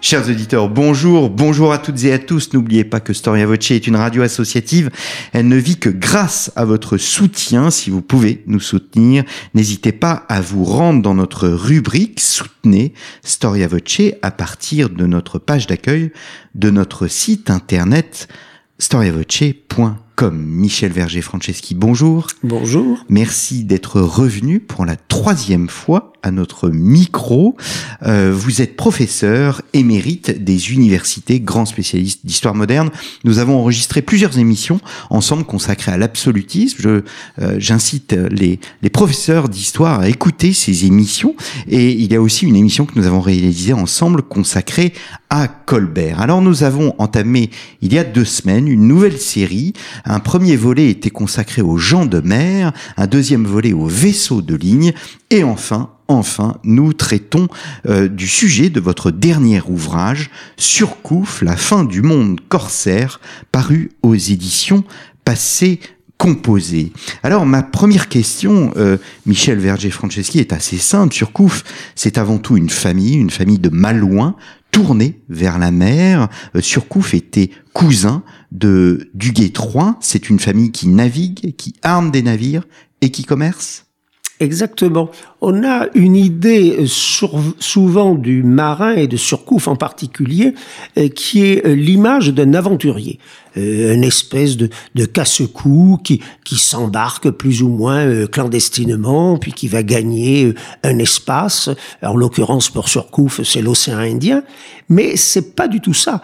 Chers auditeurs, bonjour, bonjour à toutes et à tous. N'oubliez pas que Storia Voce est une radio associative. Elle ne vit que grâce à votre soutien. Si vous pouvez nous soutenir, n'hésitez pas à vous rendre dans notre rubrique Soutenez Storia Voce à partir de notre page d'accueil de notre site internet storiavoce.com. Michel Verger-Franceschi, bonjour. Bonjour. Merci d'être revenu pour la troisième fois à notre micro. Euh, vous êtes professeur émérite des universités, grand spécialiste d'histoire moderne. Nous avons enregistré plusieurs émissions ensemble consacrées à l'absolutisme. Je, euh, j'incite les, les professeurs d'histoire à écouter ces émissions. Et il y a aussi une émission que nous avons réalisée ensemble consacrée à Colbert. Alors nous avons entamé il y a deux semaines une nouvelle série. Un premier volet était consacré aux gens de mer, un deuxième volet aux vaisseaux de ligne, et enfin enfin, nous traitons euh, du sujet de votre dernier ouvrage, Surcouf, la fin du monde corsaire, paru aux éditions Passé composé. Alors ma première question, euh, Michel Verger-Franceschi, est assez simple. Surcouf, c'est avant tout une famille, une famille de Malouins, tournée vers la mer. Euh, Surcouf était cousin de Duguay III. C'est une famille qui navigue, qui arme des navires et qui commerce Exactement. On a une idée souvent du marin et de Surcouf en particulier, euh, qui est euh, l'image d'un aventurier, euh, une espèce de, casse-cou qui, qui s'embarque plus ou moins clandestinement, puis qui va gagner un espace. en l'occurrence pour Surcouf, c'est l'océan Indien, mais c'est pas du tout ça.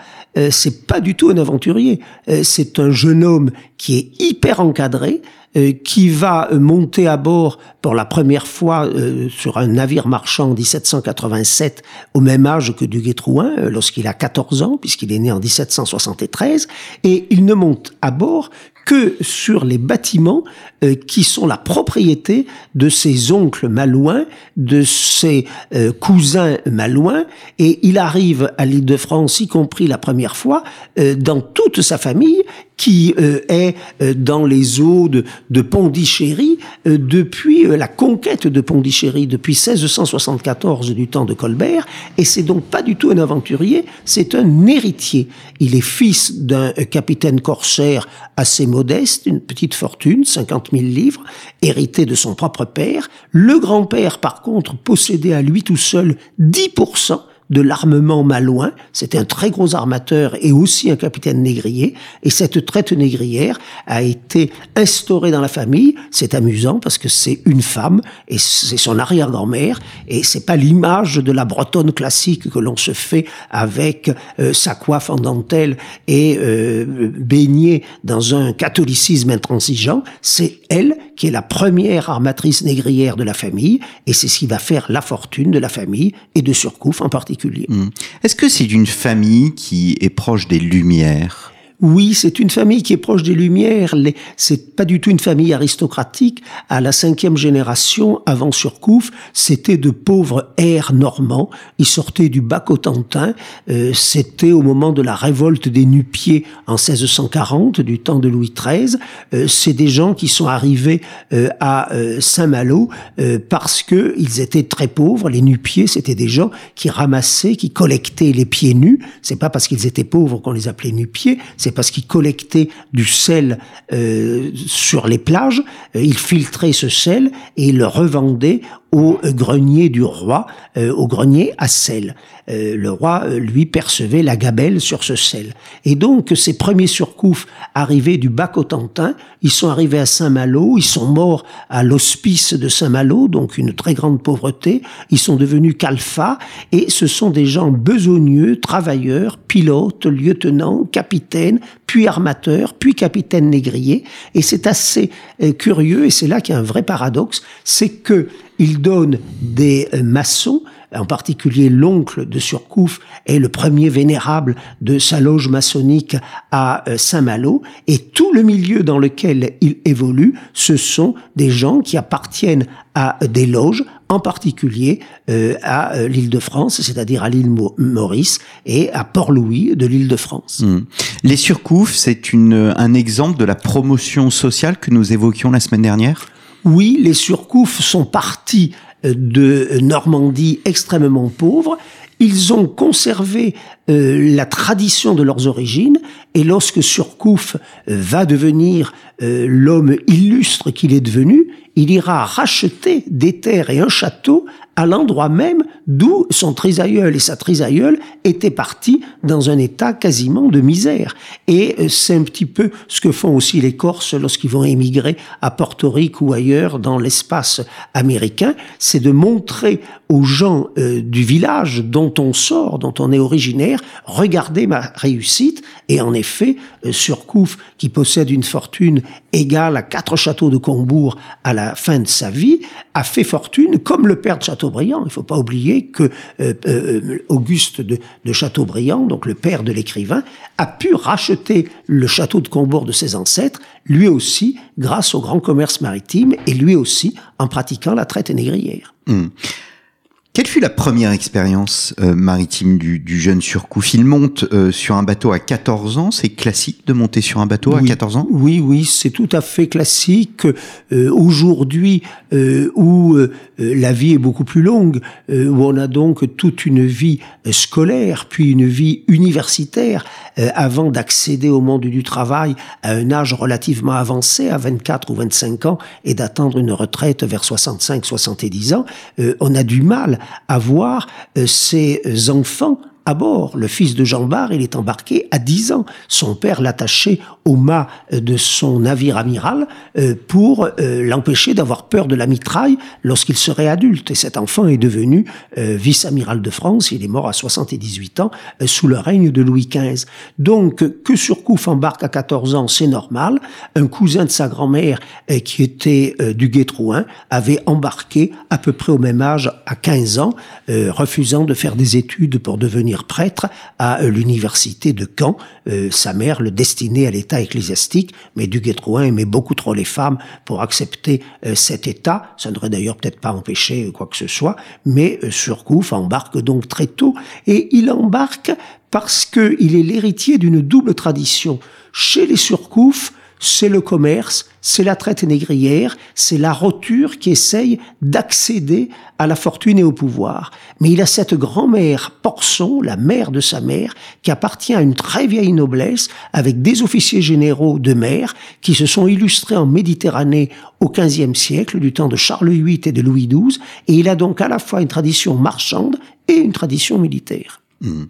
c'est pas du tout un aventurier. c'est un jeune homme qui est hyper encadré, euh, qui va monter à bord pour la première fois euh, sur un navire marchand en 1787 au même âge que Duguay-Trouin, euh, lorsqu'il a 14 ans, puisqu'il est né en 1773, et il ne monte à bord que sur les bâtiments euh, qui sont la propriété de ses oncles malouins, de ses euh, cousins malouins, et il arrive à l'île de France, y compris la première fois, euh, dans toute sa famille, qui est dans les eaux de, de Pondichéry depuis la conquête de Pondichéry, depuis 1674 du temps de Colbert, et c'est donc pas du tout un aventurier, c'est un héritier. Il est fils d'un capitaine corsaire assez modeste, une petite fortune, 50 000 livres, hérité de son propre père. Le grand-père, par contre, possédait à lui tout seul 10% de l'armement malouin. C'était un très gros armateur et aussi un capitaine négrier. Et cette traite négrière a été instaurée dans la famille. C'est amusant parce que c'est une femme et c'est son arrière-grand-mère. Et c'est pas l'image de la bretonne classique que l'on se fait avec euh, sa coiffe en dentelle et euh, baignée dans un catholicisme intransigeant. C'est elle qui est la première armatrice négrière de la famille et c'est ce qui va faire la fortune de la famille et de Surcouf en particulier. Hmm. Est-ce que c'est une famille qui est proche des Lumières? Oui, c'est une famille qui est proche des Lumières. C'est pas du tout une famille aristocratique. À la cinquième génération, avant Surcouf, c'était de pauvres airs normands. Ils sortaient du bas Cotentin. Euh, c'était au moment de la révolte des Nupiers en 1640, du temps de Louis XIII. Euh, c'est des gens qui sont arrivés euh, à Saint-Malo parce que ils étaient très pauvres. Les Nupiers, c'était des gens qui ramassaient, qui collectaient les pieds nus. C'est pas parce qu'ils étaient pauvres qu'on les appelait Nupiers c'est parce qu'ils collectaient du sel euh, sur les plages, euh, ils filtraient ce sel et le revendaient au grenier du roi, euh, au grenier à sel. Euh, le roi, euh, lui, percevait la gabelle sur ce sel. Et donc, ces premiers surcoufs arrivés du Bas-Cotentin, ils sont arrivés à Saint-Malo, ils sont morts à l'hospice de Saint-Malo, donc une très grande pauvreté, ils sont devenus calfas, et ce sont des gens besogneux, travailleurs, pilotes, lieutenants, capitaines, puis armateur, puis capitaine négrier. Et c'est assez euh, curieux, et c'est là qu'il y a un vrai paradoxe, c'est que il donne des euh, maçons en particulier l'oncle de Surcouf est le premier vénérable de sa loge maçonnique à euh, Saint-Malo, et tout le milieu dans lequel il évolue, ce sont des gens qui appartiennent à des loges, en particulier euh, à euh, l'île de France, c'est-à-dire à, l'île Maurice et à Port-Louis de l'île de France. Mmh. Les surcoufs, c'est un exemple de la promotion sociale que nous évoquions la semaine dernière? Oui, les surcoufs sont partis de Normandie extrêmement pauvre. Ils ont conservé euh, la tradition de leurs origines et lorsque Surcouf euh, va devenir euh, l'homme illustre qu'il est devenu, il ira racheter des terres et un château à l'endroit même d'où son trisaïeul et sa trisaïeule étaient partis dans un état quasiment de misère. Et euh, c'est un petit peu ce que font aussi les Corses lorsqu'ils vont émigrer à Porto Rico ou ailleurs dans l'espace américain, c'est de montrer aux gens euh, du village dont on sort, dont on est originaire, regardez ma réussite. Et en effet, euh, Surcouf, qui possède une fortune égale à quatre châteaux de Combourg à la fin de sa vie, a fait fortune comme le père de Chateaubriand. Il ne faut pas oublier que euh, euh, Auguste de, de, Chateaubriand, donc le père de l'écrivain, a pu racheter le château de Combourg de ses ancêtres, lui aussi grâce au grand commerce maritime et lui aussi en pratiquant la traite négrière. Mmh. Quelle fut la première expérience euh, maritime du, du, jeune Surcouf? Il monte euh, sur un bateau à 14 ans. C'est classique de monter sur un bateau à 14 ans? Oui, oui, c'est tout à fait classique. Euh, Aujourd'hui, euh, où la vie est beaucoup plus longue, où on a donc toute une vie scolaire, puis une vie universitaire, avant d'accéder au monde du travail à un âge relativement avancé, à 24 ou 25 ans, et d'attendre une retraite vers 65-70 ans, on a du mal à voir euh, enfants à bord. Le fils de Jean Bart, il est embarqué à 10 ans. Son père l'attachait au mât de son navire amiral euh, pour euh, l'empêcher d'avoir peur de la mitraille lorsqu'il serait adulte. Et cet enfant est devenu euh, vice-amiral de France. Il est mort à 78 ans sous le règne de Louis XV. Donc, que Surcouf embarque à 14 ans, c'est normal. Un cousin de sa grand-mère, qui était du Guétrouin, avait embarqué à peu près au même âge, à 15 ans, refusant de faire des études pour devenir prêtre à euh, l'université de Caen. Euh, sa mère le destinait à l'état ecclésiastique, mais du aimait beaucoup trop les femmes pour accepter euh, cet état. Ça ne devrait d'ailleurs peut-être pas empêcher quoi que ce soit, mais Surcouf embarque donc très tôt et il embarque parce qu'il est l'héritier d'une double tradition. Chez les Surcouf, c'est le commerce, c'est la traite négrière, c'est la roture qui essaye d'accéder à la fortune et au pouvoir. Mais il a cette grand-mère Porson, la mère de sa mère, qui appartient à une très vieille noblesse, avec des officiers généraux de mer qui se sont illustrés en Méditerranée au XVe siècle, du temps de Charles VIII et de Louis XII, et il a donc à la fois une tradition marchande et une tradition militaire. Hmm.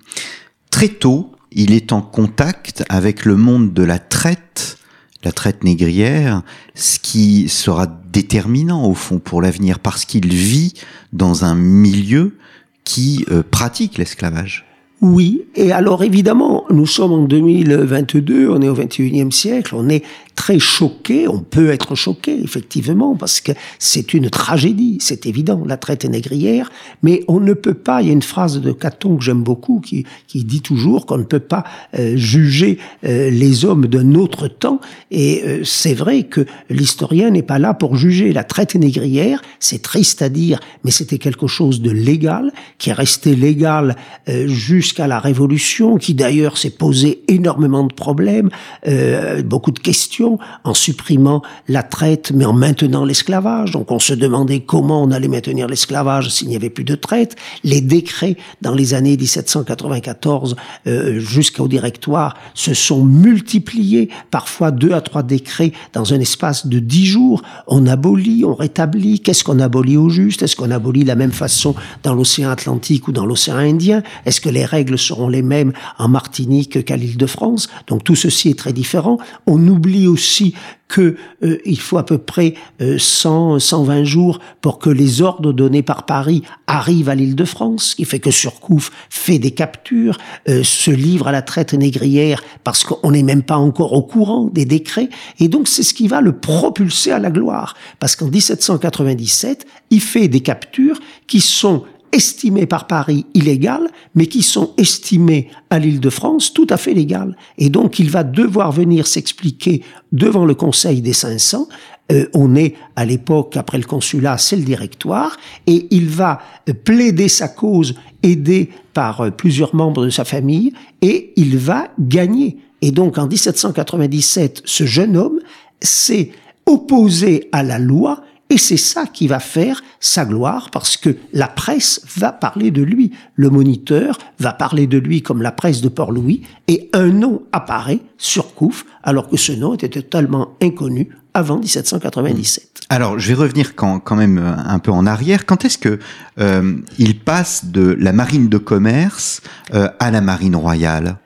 Très tôt, il est en contact avec le monde de la traite la traite négrière, ce qui sera déterminant au fond pour l'avenir, parce qu'il vit dans un milieu qui euh, pratique l'esclavage. Oui, et alors évidemment, nous sommes en 2022, on est au 21e siècle, on est très choqué, on peut être choqué, effectivement, parce que c'est une tragédie, c'est évident, la traite négrière, mais on ne peut pas, il y a une phrase de Caton que j'aime beaucoup, qui, qui dit toujours qu'on ne peut pas euh, juger euh, les hommes d'un autre temps, et euh, c'est vrai que l'historien n'est pas là pour juger. La traite négrière, c'est triste à dire, mais c'était quelque chose de légal, qui est resté légal jusqu'à jusqu'à la Révolution, qui d'ailleurs s'est posé énormément de problèmes, euh, beaucoup de questions, en supprimant la traite, mais en maintenant l'esclavage. Donc on se demandait comment on allait maintenir l'esclavage s'il n'y avait plus de traite. Les décrets dans les années 1794 euh, jusqu'au directoire se sont multipliés, parfois deux à trois décrets dans un espace de dix jours. On abolit, on rétablit. Qu'est-ce qu'on abolit au juste? Est-ce qu'on abolit de la même façon dans l'océan Atlantique ou dans l'océan Indien? Est-ce que les règles seront les mêmes en Martinique qu'à l'île de France. Donc tout ceci est très différent. On oublie aussi que euh, faut à peu près 100, 120 jours pour que les ordres donnés par Paris arrivent à l'île de France, ce qui fait que Surcouf fait des captures, se livre à la traite négrière parce qu'on n'est même pas encore au courant des décrets, et donc c'est ce qui va le propulser à la gloire, parce qu'en 1797, il fait des captures qui sont estimées par Paris illégales, mais qui sont estimées à l'île de France tout à fait légales. Et donc il va devoir venir s'expliquer devant le Conseil des 500. Euh, on est à l'époque, après le consulat, c'est le directoire, et il va plaider sa cause, aidé par euh, plusieurs membres de sa famille, et il va gagner. Et donc en 1797, ce jeune homme s'est opposé à la loi et c'est ça qui va faire sa gloire parce que la presse va parler de lui. Le moniteur va parler de lui comme la presse de Port-Louis et un nom apparaît sur Couf alors que ce nom était totalement inconnu avant 1797. Alors, je vais revenir quand, quand même euh, un peu en arrière. Quand est-ce que euh, il passe de la marine de commerce euh, à la marine royale?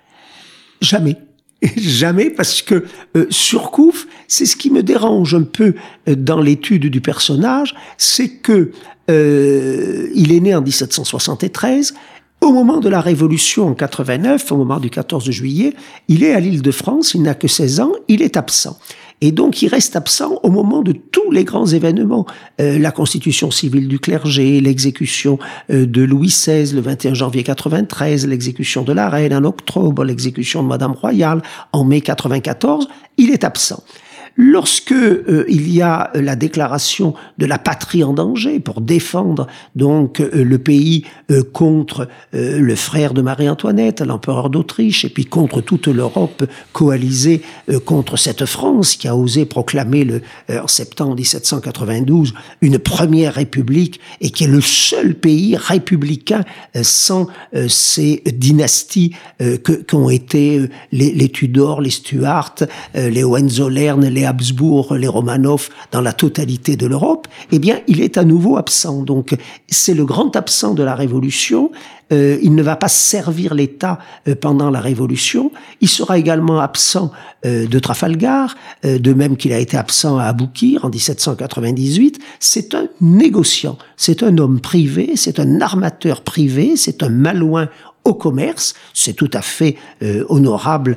Jamais. Jamais parce que euh, Surcouf, c'est ce qui me dérange un peu euh, dans l'étude du personnage, c'est que euh, il est né en 1773. Au moment de la Révolution en 89, au moment du 14 juillet, il est à l'île de France, il n'a que 16 ans, il est absent. Et donc il reste absent au moment de tous les grands événements. Euh, la constitution civile du clergé, l'exécution euh, de Louis XVI le 21 janvier 93, l'exécution de la reine en octobre, l'exécution de Madame Royale en mai 94, il est absent. Lorsque euh, il y a la déclaration de la patrie en danger pour défendre donc euh, le pays euh, contre le frère de Marie-Antoinette, l'empereur d'Autriche, et puis contre toute l'Europe coalisée contre cette France qui a osé proclamer le, en septembre 1792 une première république et qui est le seul pays républicain sans ces dynasties qu'ont été les, les Tudors, les Stuarts, les Hohenzollern, les Habsbourg, les Romanov, dans la totalité de l'Europe, eh bien, il est à nouveau absent. Donc, c'est le grand absent de la Révolution. Euh, il ne va pas servir l'État euh, pendant la Révolution. Il sera également absent euh, de Trafalgar, de même qu'il a été absent à Aboukir en 1798. C'est un négociant, c'est un homme privé, c'est un armateur privé, c'est un malouin au commerce. C'est tout à fait honorable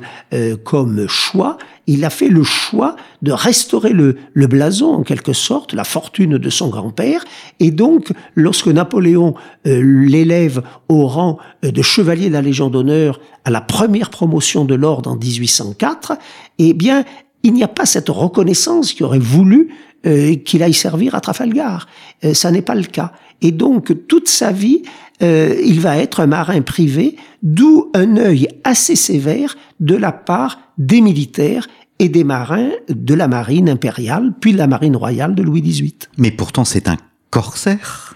comme choix il a fait le choix de restaurer le, blason, en quelque sorte, la fortune de son grand-père. Et donc, lorsque Napoléon euh, l'élève au rang euh, de chevalier de la Légion d'honneur à la première promotion de l'ordre en 1804, eh bien, il n'y a pas cette reconnaissance qui aurait voulu euh, qu'il aille servir à Trafalgar. ça n'est pas le cas. Et donc, toute sa vie, il va être un marin privé, d'où un œil assez sévère de la part des militaires et des marins de la marine impériale, puis de la marine royale de Louis XVIII. Mais pourtant, c'est un corsaire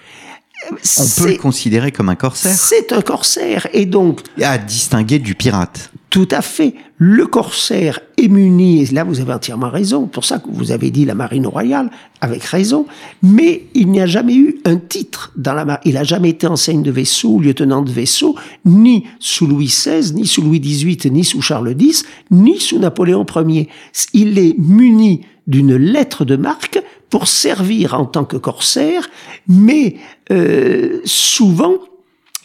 on peut le considérer comme un corsaire C'est un corsaire, et donc... À distinguer du pirate. Tout à fait. Le corsaire est muni, et là vous avez entièrement raison, pour ça que vous avez dit la marine royale, avec raison, mais il n'y a jamais eu un titre dans la marine. Il n'a jamais été enseigne de vaisseau, lieutenant de vaisseau, ni sous Louis XVI, ni sous Louis XVIII, ni sous Charles X, ni sous Napoléon Ier. Il est muni d'une lettre de marque pour servir en tant que corsaire, mais euh, souvent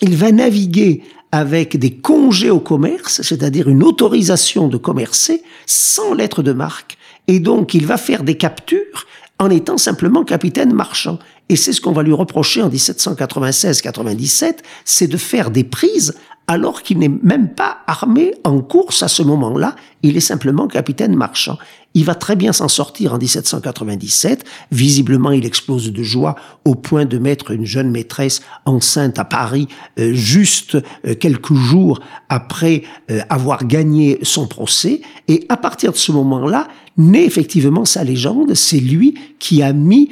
il va naviguer avec des congés au commerce, c'est-à-dire une autorisation de commercer sans lettre de marque, et donc il va faire des captures en étant simplement capitaine marchand. Et c'est ce qu'on va lui reprocher en 1796-97, c'est de faire des prises alors qu'il n'est même pas armé en course à ce moment-là, il est simplement capitaine marchand. Il va très bien s'en sortir en 1797. Visiblement, il explose de joie au point de mettre une jeune maîtresse enceinte à Paris euh, juste euh, quelques jours après euh, avoir gagné son procès. Et à partir de ce moment-là, naît effectivement sa légende. C'est lui qui a mis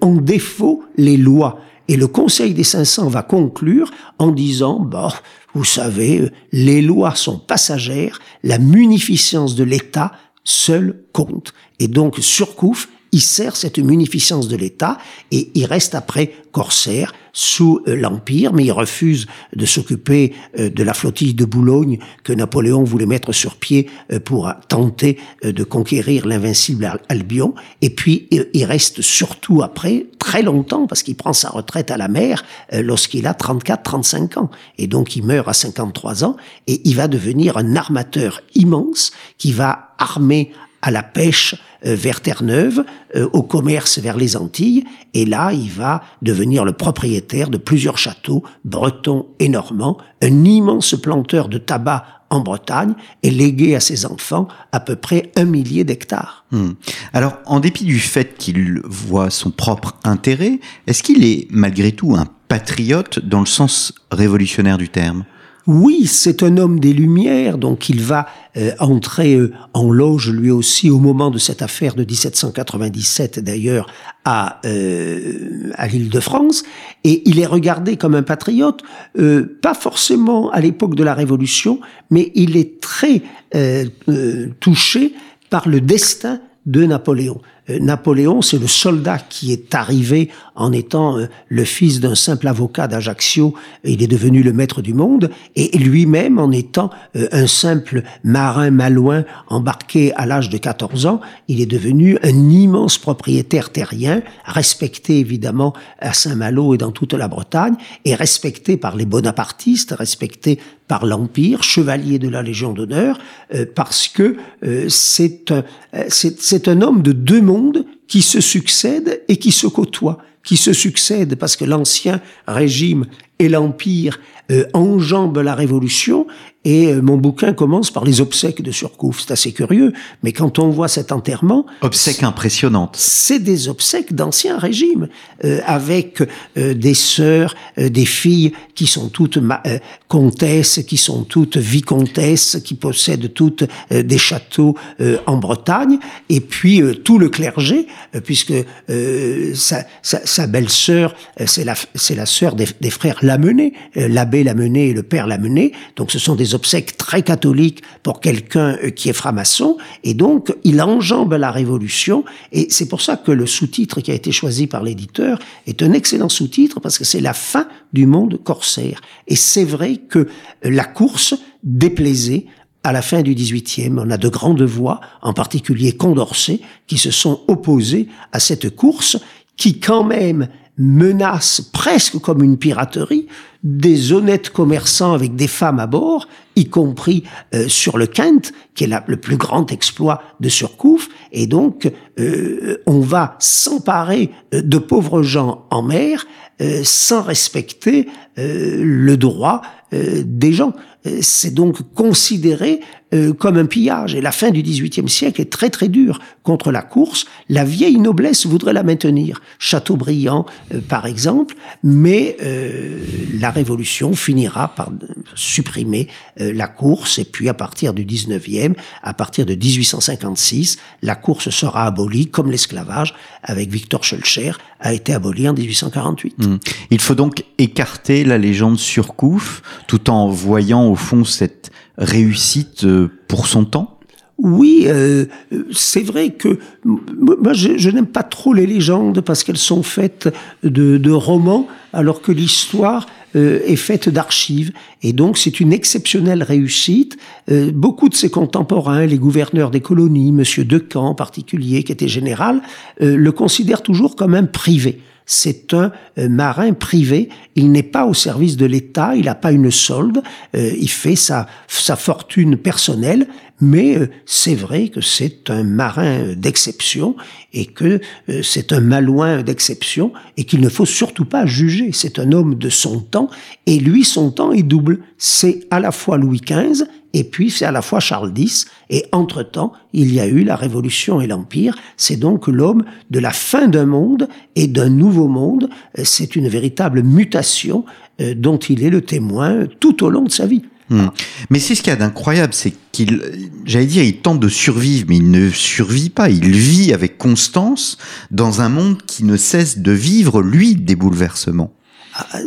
en défaut les lois. Et le Conseil des 500 va conclure en disant, bah, vous savez, les lois sont passagères, la munificence de l'État seul compte. Et donc, Surcouf, il sert cette munificence de l'État et il reste après corsaire sous euh, l'Empire, mais il refuse de s'occuper euh, de la flottille de Boulogne que Napoléon voulait mettre sur pied euh, pour tenter de conquérir l'invincible Albion. Et puis il reste surtout après très longtemps parce qu'il prend sa retraite à la mer lorsqu'il a 34-35 ans. Et donc il meurt à 53 ans et il va devenir un armateur immense qui va armer à la pêche euh, vers Terre-Neuve, euh, au commerce vers les Antilles, et là, il va devenir le propriétaire de plusieurs châteaux bretons et normands, un immense planteur de tabac en Bretagne et légué à ses enfants à peu près un millier d'hectares. Hmm. Alors, en dépit du fait qu'il voit son propre intérêt, est-ce qu'il est malgré tout un patriote dans le sens révolutionnaire du terme? Oui, c'est un homme des Lumières, donc il va euh, entrer euh, en loge lui aussi au moment de cette affaire de 1797 d'ailleurs à, euh, à l'île de France, et il est regardé comme un patriote, pas forcément à l'époque de la Révolution, mais il est très touché par le destin de Napoléon. Euh, Napoléon, c'est le soldat qui est arrivé en étant euh, le fils d'un simple avocat d'Ajaccio. Il est devenu le maître du monde et lui-même, en étant euh, un simple marin malouin embarqué à l'âge de 14 ans, il est devenu un immense propriétaire terrien, respecté évidemment à Saint-Malo et dans toute la Bretagne, et respecté par les bonapartistes, respecté par l'Empire, chevalier de la Légion d'honneur, parce que c'est un, c'est un homme de deux mondes qui se succèdent et qui se côtoient, qui se succèdent parce que l'ancien régime et l'Empire euh, enjambent la Révolution et euh, mon bouquin commence par les obsèques de Surcouf. C'est assez curieux, mais quand on voit cet enterrement... Obsèques impressionnantes. C'est des obsèques d'ancien régime, euh, avec euh, des sœurs, des filles qui sont toutes comtesses, qui sont toutes vicomtesses, qui possèdent toutes des châteaux en Bretagne, et puis tout le clergé, puisque sa, sa, sa belle-sœur, c'est la, la sœur des, des frères Lamennais, l'abbé Lamennais et le père Lamennais, donc ce sont des obsèques très catholiques pour quelqu'un euh, qui est franc-maçon, et donc il enjambe la révolution, et c'est pour ça que le sous-titre qui a été choisi par l'éditeur est un excellent sous-titre, parce que c'est la fin du monde corsaire. Et c'est vrai que la course déplaisait à la fin du XVIIIe, on a de grandes voix, en particulier Condorcet, qui se sont opposées à cette course, qui quand même menace presque comme une piraterie des honnêtes commerçants avec des femmes à bord, y compris euh, sur le Kent, qui est le plus grand exploit de Surcouf, et donc euh, on va s'emparer euh, de pauvres gens en mer sans respecter le droit des gens. C'est donc considéré euh, comme un pillage. Et la fin du XVIIIe siècle est très très dure contre la course. La vieille noblesse voudrait la maintenir, Chateaubriand euh, par exemple, mais euh, la Révolution finira par supprimer la course. Et puis à partir du XIXe, à partir de 1856, la course sera abolie comme l'esclavage, avec Victor Schulcher, a été aboli en 1848. Mmh. Il faut donc écarter la légende Surcouf, tout en voyant au fond cette réussite euh, pour son temps? Oui, euh, c'est vrai que moi je, n'aime pas trop les légendes parce qu'elles sont faites de, romans alors que l'histoire euh, est faite d'archives. Et donc c'est une exceptionnelle réussite. beaucoup de ses contemporains, les gouverneurs des colonies, Monsieur Decamp en particulier, qui était général, le considèrent toujours comme un privé c'est un euh, marin privé. Il n'est pas au service de l'État, il n'a pas une solde, euh, il fait sa, sa fortune personnelle, mais euh, c'est vrai que c'est un marin d'exception et que c'est un malouin d'exception et qu'il ne faut surtout pas juger. C'est un homme de son temps et lui, son temps est double. C'est à la fois Louis XV et puis c'est à la fois Charles X, et entre-temps, il y a eu la Révolution et l'Empire, c'est donc l'homme de la fin d'un monde et d'un nouveau monde, c'est une véritable mutation euh, dont il est le témoin tout au long de sa vie. Hmm. Mais c'est ce qu'il y a d'incroyable, c'est qu'il, j'allais dire, il tente de survivre, mais il ne survit pas. Il vit avec constance dans un monde qui ne cesse de vivre, lui, des bouleversements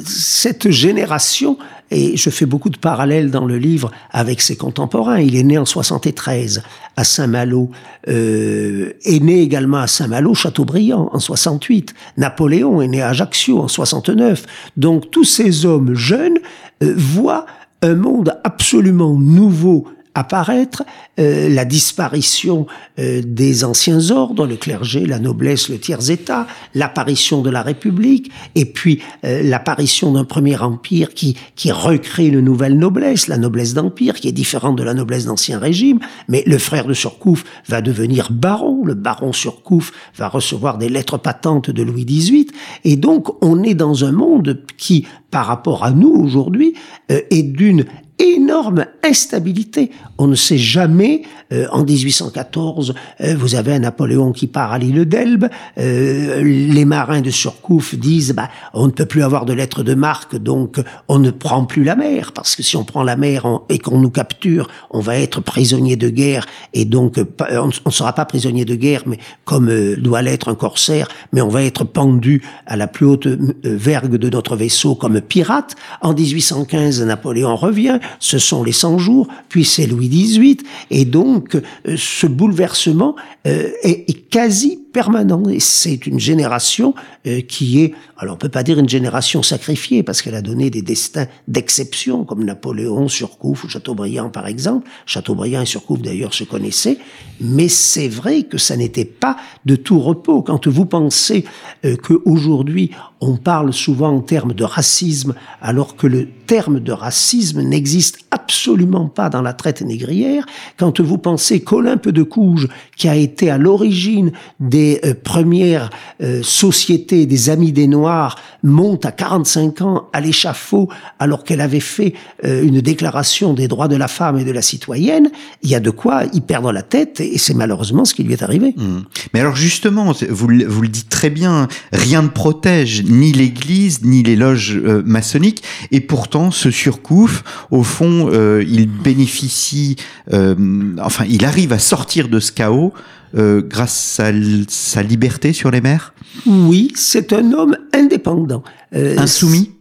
cette génération et je fais beaucoup de parallèles dans le livre avec ses contemporains. Il est né en 73 à Saint-Malo, euh, est né également à Saint-Malo, Châteaubriand en 68. Napoléon est né à Ajaccio en 69. Donc tous ces hommes jeunes euh, voient un monde absolument nouveau apparaître, euh, la disparition euh, des anciens ordres, le clergé, la noblesse, le tiers-état, l'apparition de la République, et puis euh, l'apparition d'un premier empire qui, qui recrée une nouvelle noblesse, la noblesse d'empire, qui est différente de la noblesse d'Ancien Régime, mais le frère de Surcouf va devenir baron, le baron Surcouf va recevoir des lettres patentes de Louis XVIII, et donc on est dans un monde qui, par rapport à nous aujourd'hui, est d'une énorme instabilité. On ne sait jamais, euh, en 1814, euh, vous avez un Napoléon qui part à l'île d'Elbe, euh, les marins de Surcouf disent, bah, on ne peut plus avoir de lettres de marque, donc on ne prend plus la mer, parce que si on prend la mer et qu'on nous capture, on va être prisonnier de guerre, et donc on ne sera pas prisonnier de guerre, mais comme doit l'être un corsaire, mais on va être pendu à la plus haute vergue de notre vaisseau comme pirate. En 1815, Napoléon revient, ce sont les 100 jours, puis c'est Louis XVIII, et donc euh, ce bouleversement euh, est, est, quasi permanent. Et c'est une génération euh, qui est, alors on peut pas dire une génération sacrifiée, parce qu'elle a donné des destins d'exception, comme Napoléon, Surcouf ou Chateaubriand par exemple. Chateaubriand et Surcouf d'ailleurs se connaissaient, mais c'est vrai que ça n'était pas de tout repos. Quand vous pensez euh, qu'aujourd'hui on parle souvent en termes de racisme, alors que le terme de racisme n'existe absolument pas dans la traite négrière, quand vous pensez qu'Olympe de Couges, qui a été à l'origine des euh, premières euh, sociétés des Amis des Noirs, monte à 45 ans à l'échafaud alors qu'elle avait fait euh, une déclaration des droits de la femme et de la citoyenne, il y a de quoi y perdre la tête et c'est malheureusement ce qui lui est arrivé. Mmh. Mais alors justement, vous, le dites très bien, rien ne protège ni l'Église ni les loges maçonniques, et pourtant ce surcouf, au fond, il bénéficie, enfin, il arrive à sortir de ce chaos euh, grâce à sa liberté sur les mers? Oui, c'est un homme indépendant, euh, insoumis?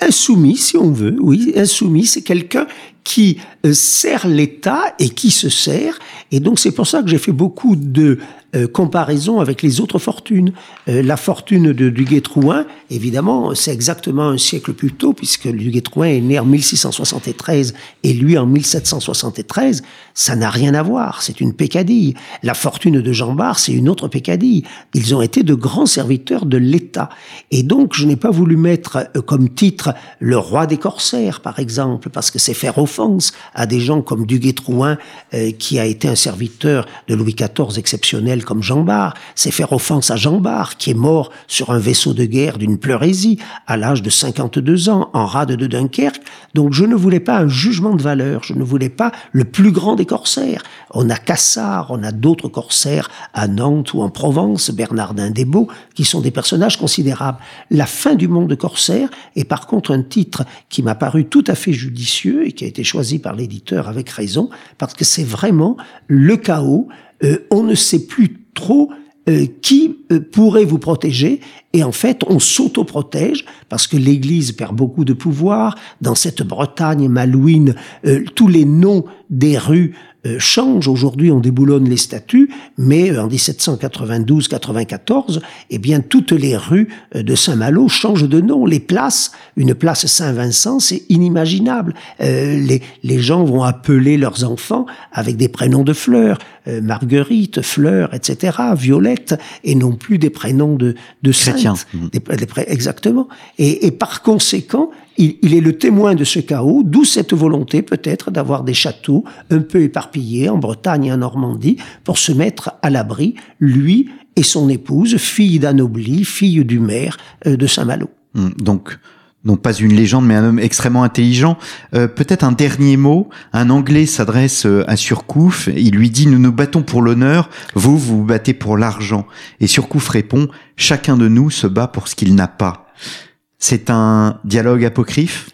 Insoumis, si on veut, oui, insoumis, c'est quelqu'un qui sert l'État et qui se sert. Et donc c'est pour ça que j'ai fait beaucoup de euh, comparaison avec les autres fortunes. Euh, la fortune de Duguay-Trouin, évidemment, c'est exactement un siècle plus tôt, puisque Duguay-Trouin est né en 1673 et lui en 1773. Ça n'a rien à voir, c'est une pécadille. La fortune de Jean Bart, c'est une autre pécadille. Ils ont été de grands serviteurs de l'État. Et donc, je n'ai pas voulu mettre euh, comme titre le roi des corsaires, par exemple, parce que c'est faire offense à des gens comme Duguay-Trouin, qui a été un serviteur de Louis XIV exceptionnel comme Jean Bart, c'est faire offense à Jean Bart, qui est mort sur un vaisseau de guerre d'une pleurésie à l'âge de 52 ans en rade de Dunkerque. Donc je ne voulais pas un jugement de valeur, je ne voulais pas le plus grand des corsaires. On a Cassard, on a d'autres corsaires à Nantes ou en Provence, Bernardin Desbeaux, qui sont des personnages considérables. La fin du monde de corsaires est par contre un titre qui m'a paru tout à fait judicieux et qui a été choisi par l'éditeur avec raison, parce que c'est vraiment le chaos, euh, on ne sait plus trop euh, qui euh, pourrait vous protéger et en fait on s'autoprotège parce que l'Église perd beaucoup de pouvoir. Dans cette Bretagne malouine tous les noms des rues change. Aujourd'hui, on déboulonne les statues, mais euh, en 1792-94, eh bien, toutes les rues euh, de Saint-Malo changent de nom. Les places, une place Saint-Vincent, c'est inimaginable. les, les gens vont appeler leurs enfants avec des prénoms de fleurs, Marguerite, Fleur, etc., Violette, et non plus des prénoms de, de chrétiens. exactement. Et, et par conséquent, il, est le témoin de ce chaos, d'où cette volonté peut-être d'avoir des châteaux un peu éparpillés en Bretagne et en Normandie pour se mettre à l'abri, lui et son épouse, fille d'Anobli, fille du maire euh, de Saint-Malo. Hum, donc, non pas une légende, mais un homme extrêmement intelligent. Euh, peut-être un dernier mot. Un Anglais s'adresse euh, à Surcouf. Il lui dit :« Nous nous battons pour l'honneur. Vous, vous vous battez pour l'argent. » Et Surcouf répond :« Chacun de nous se bat pour ce qu'il n'a pas. » C'est un dialogue apocryphe?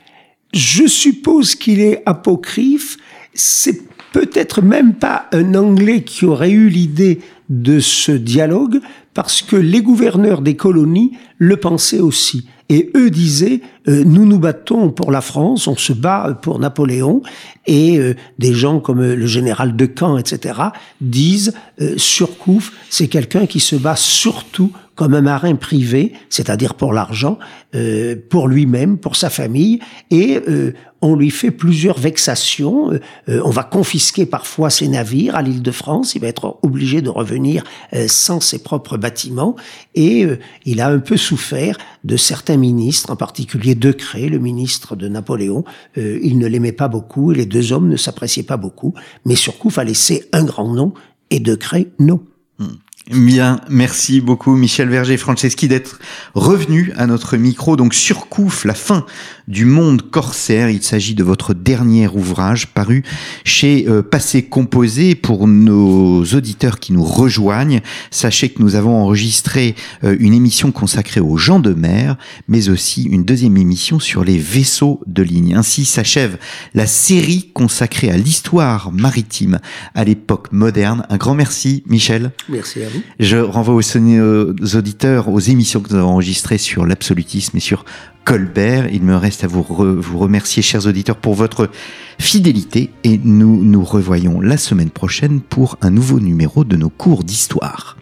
Je suppose qu'il est apocryphe. C'est peut-être même pas un Anglais qui aurait eu l'idée de ce dialogue, parce que les gouverneurs des colonies le pensaient aussi. Et eux disaient, euh, nous nous battons pour la France, on se bat pour Napoléon, et euh, des gens comme euh, le général de Caen, etc., disent, Surcouf, c'est quelqu'un qui se bat surtout comme un marin privé, c'est-à-dire pour l'argent, euh, pour lui-même, pour sa famille, et euh, on lui fait plusieurs vexations. Euh, on va confisquer parfois ses navires à l'île de France, il va être obligé de revenir sans ses propres bâtiments, et il a un peu souffert de certains ministres, en particulier Decré, le ministre de Napoléon. il ne l'aimait pas beaucoup, et les deux hommes ne s'appréciaient pas beaucoup, mais Surcouf a laissé un grand nom, et Decré, non. Hmm. Bien, merci beaucoup Michel Verger-Franceschi d'être revenu à notre micro. Donc Surcouf, la fin du monde corsaire. Il s'agit de votre dernier ouvrage paru chez euh, Passé Composé. Pour nos auditeurs qui nous rejoignent, sachez que nous avons enregistré euh, une émission consacrée aux gens de mer, mais aussi une deuxième émission sur les vaisseaux de ligne. Ainsi s'achève la série consacrée à l'histoire maritime à l'époque moderne. Un grand merci Michel. Merci à vous. Je renvoie aux, auditeurs aux émissions que nous avons enregistrées sur l'absolutisme et sur Colbert. Il me reste à vous, vous remercier, chers auditeurs, pour votre fidélité et nous nous revoyons la semaine prochaine pour un nouveau numéro de nos cours d'histoire.